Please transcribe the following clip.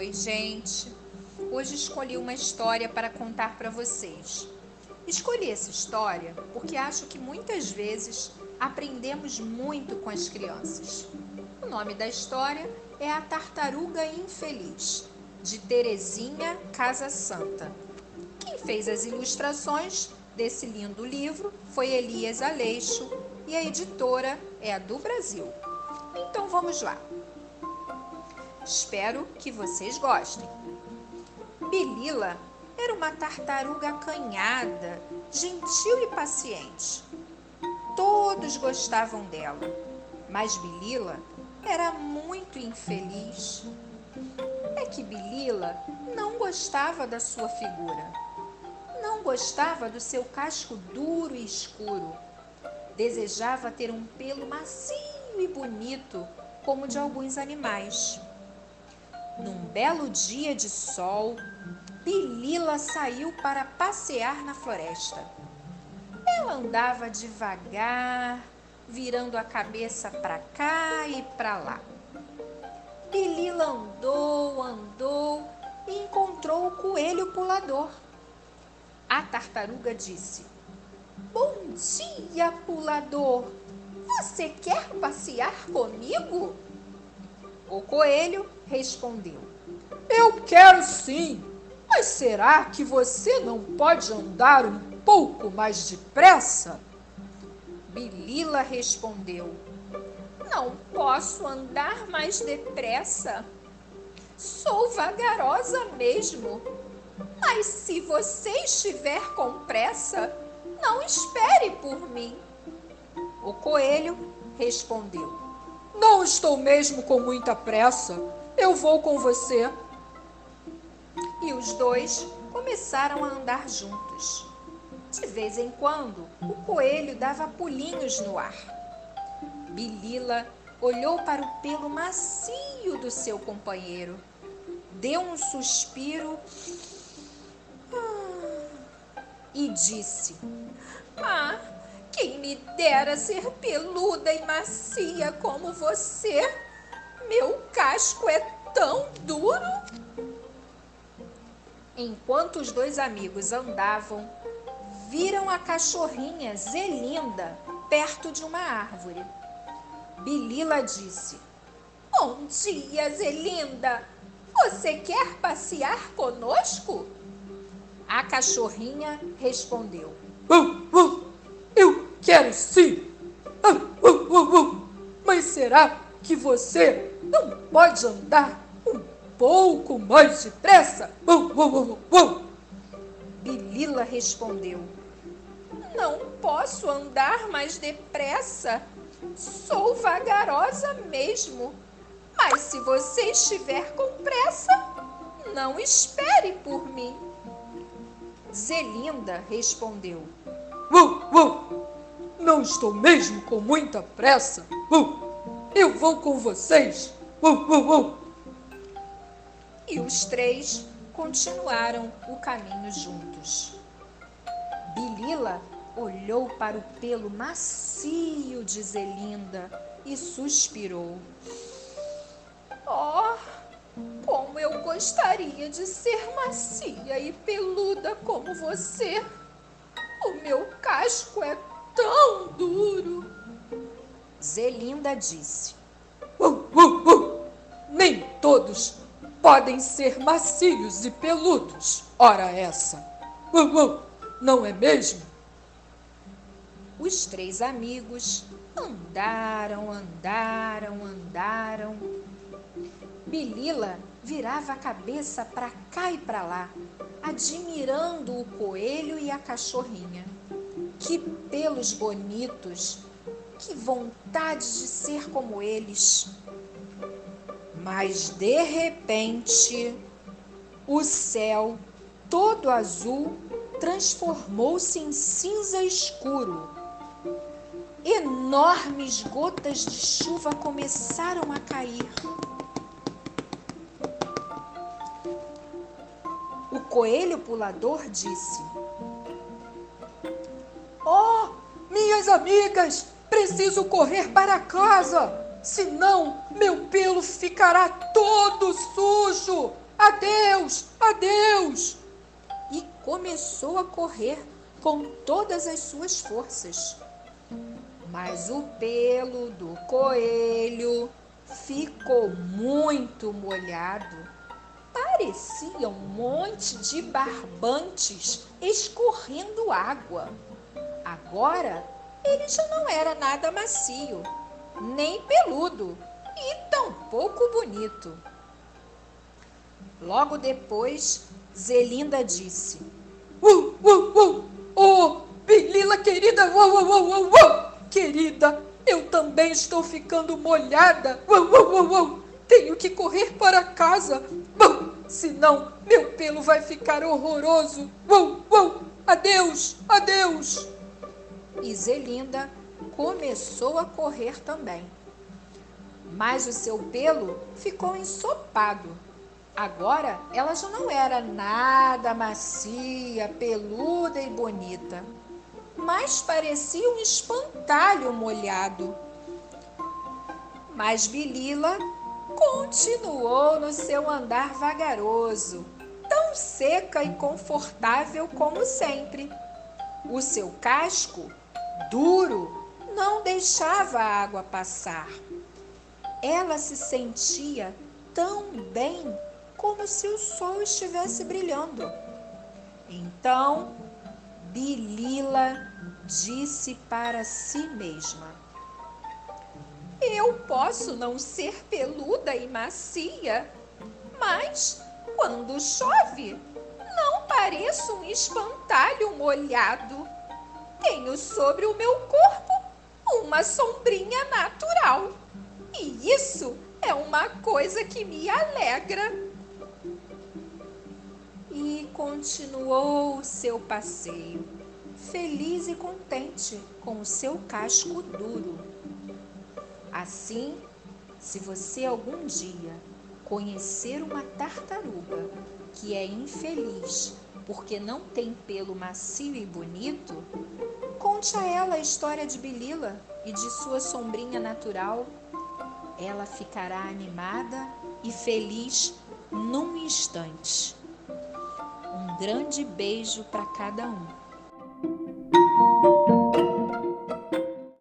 Oi, gente. Hoje escolhi uma história para contar para vocês. Escolhi essa história porque acho que muitas vezes aprendemos muito com as crianças. O nome da história é A Tartaruga Infeliz, de Terezinha Casa Santa. Quem fez as ilustrações desse lindo livro foi Elias Aleixo e a editora é a do Brasil. Então vamos lá. Espero que vocês gostem. Bilila era uma tartaruga acanhada, gentil e paciente. Todos gostavam dela, mas Bilila era muito infeliz. É que Bilila não gostava da sua figura, não gostava do seu casco duro e escuro. Desejava ter um pelo macio e bonito, como de alguns animais. Num belo dia de sol, Bilila saiu para passear na floresta. Ela andava devagar, virando a cabeça para cá e para lá. Bilila andou, andou e encontrou o coelho pulador. A tartaruga disse: Bom dia, pulador! Você quer passear comigo? O coelho respondeu: Eu quero sim, mas será que você não pode andar um pouco mais depressa? Bilila respondeu: Não posso andar mais depressa. Sou vagarosa mesmo. Mas se você estiver com pressa, não espere por mim. O coelho respondeu: Não estou mesmo com muita pressa. Eu vou com você. E os dois começaram a andar juntos. De vez em quando, o coelho dava pulinhos no ar. Bilila olhou para o pelo macio do seu companheiro, deu um suspiro ah, e disse: Ah, quem me dera ser peluda e macia como você. Meu casco é tão duro. Enquanto os dois amigos andavam, viram a cachorrinha Zelinda perto de uma árvore. Bilila disse: Bom dia, Zelinda. Você quer passear conosco? A cachorrinha respondeu: uh, uh. Quero sim! Uh, uh, uh, uh, Mas será que você não pode andar um pouco mais depressa? Bilila respondeu: Não posso andar mais depressa. Sou vagarosa mesmo. Mas se você estiver com pressa, não espere por mim. Zelinda respondeu: Uh, uh, não estou mesmo com muita pressa. Uh, eu vou com vocês. Uh, uh, uh. E os três continuaram o caminho juntos. Bilila olhou para o pelo macio de Zelinda e suspirou. Oh, como eu gostaria de ser macia e peluda como você! O meu casco é tão duro. Zelinda disse: uh, uh, uh. Nem todos podem ser macios e peludos, ora essa. Uh, uh. Não é mesmo? Os três amigos andaram, andaram, andaram. Bilila virava a cabeça para cá e para lá, admirando o coelho e a cachorrinha. Que pelos bonitos! Que vontade de ser como eles! Mas de repente, o céu, todo azul, transformou-se em cinza escuro. Enormes gotas de chuva começaram a cair. O coelho pulador disse: minhas amigas, preciso correr para casa, senão meu pelo ficará todo sujo. Adeus! Adeus! E começou a correr com todas as suas forças. Mas o pelo do coelho ficou muito molhado. Parecia um monte de barbantes escorrendo água. Agora ele já não era nada macio, nem peludo e tampouco bonito. Logo depois, Zelinda disse: Uh, uh, uh! Oh, Belila querida! Uh, uh, uh, uh, uh! Querida, eu também estou ficando molhada! Uh, uh, uh, uh! Tenho que correr para casa! Uh! Senão, meu pelo vai ficar horroroso! Uh, uh! Adeus! Adeus! E Zelinda começou a correr também. Mas o seu pelo ficou ensopado Agora ela já não era nada macia, peluda e bonita, mas parecia um espantalho molhado. Mas Bilila continuou no seu andar vagaroso, tão seca e confortável como sempre. O seu casco, duro, não deixava a água passar. Ela se sentia tão bem como se o sol estivesse brilhando. Então, Bilila disse para si mesma: Eu posso não ser peluda e macia, mas quando chove, não pareço um espantalho molhado. Tenho sobre o meu corpo uma sombrinha natural. E isso é uma coisa que me alegra e continuou o seu passeio, feliz e contente com o seu casco duro. Assim, se você algum dia conhecer uma tartaruga que é infeliz porque não tem pelo macio e bonito, conte a ela a história de Bilila e de sua sombrinha natural. Ela ficará animada e feliz num instante. Um grande beijo para cada um.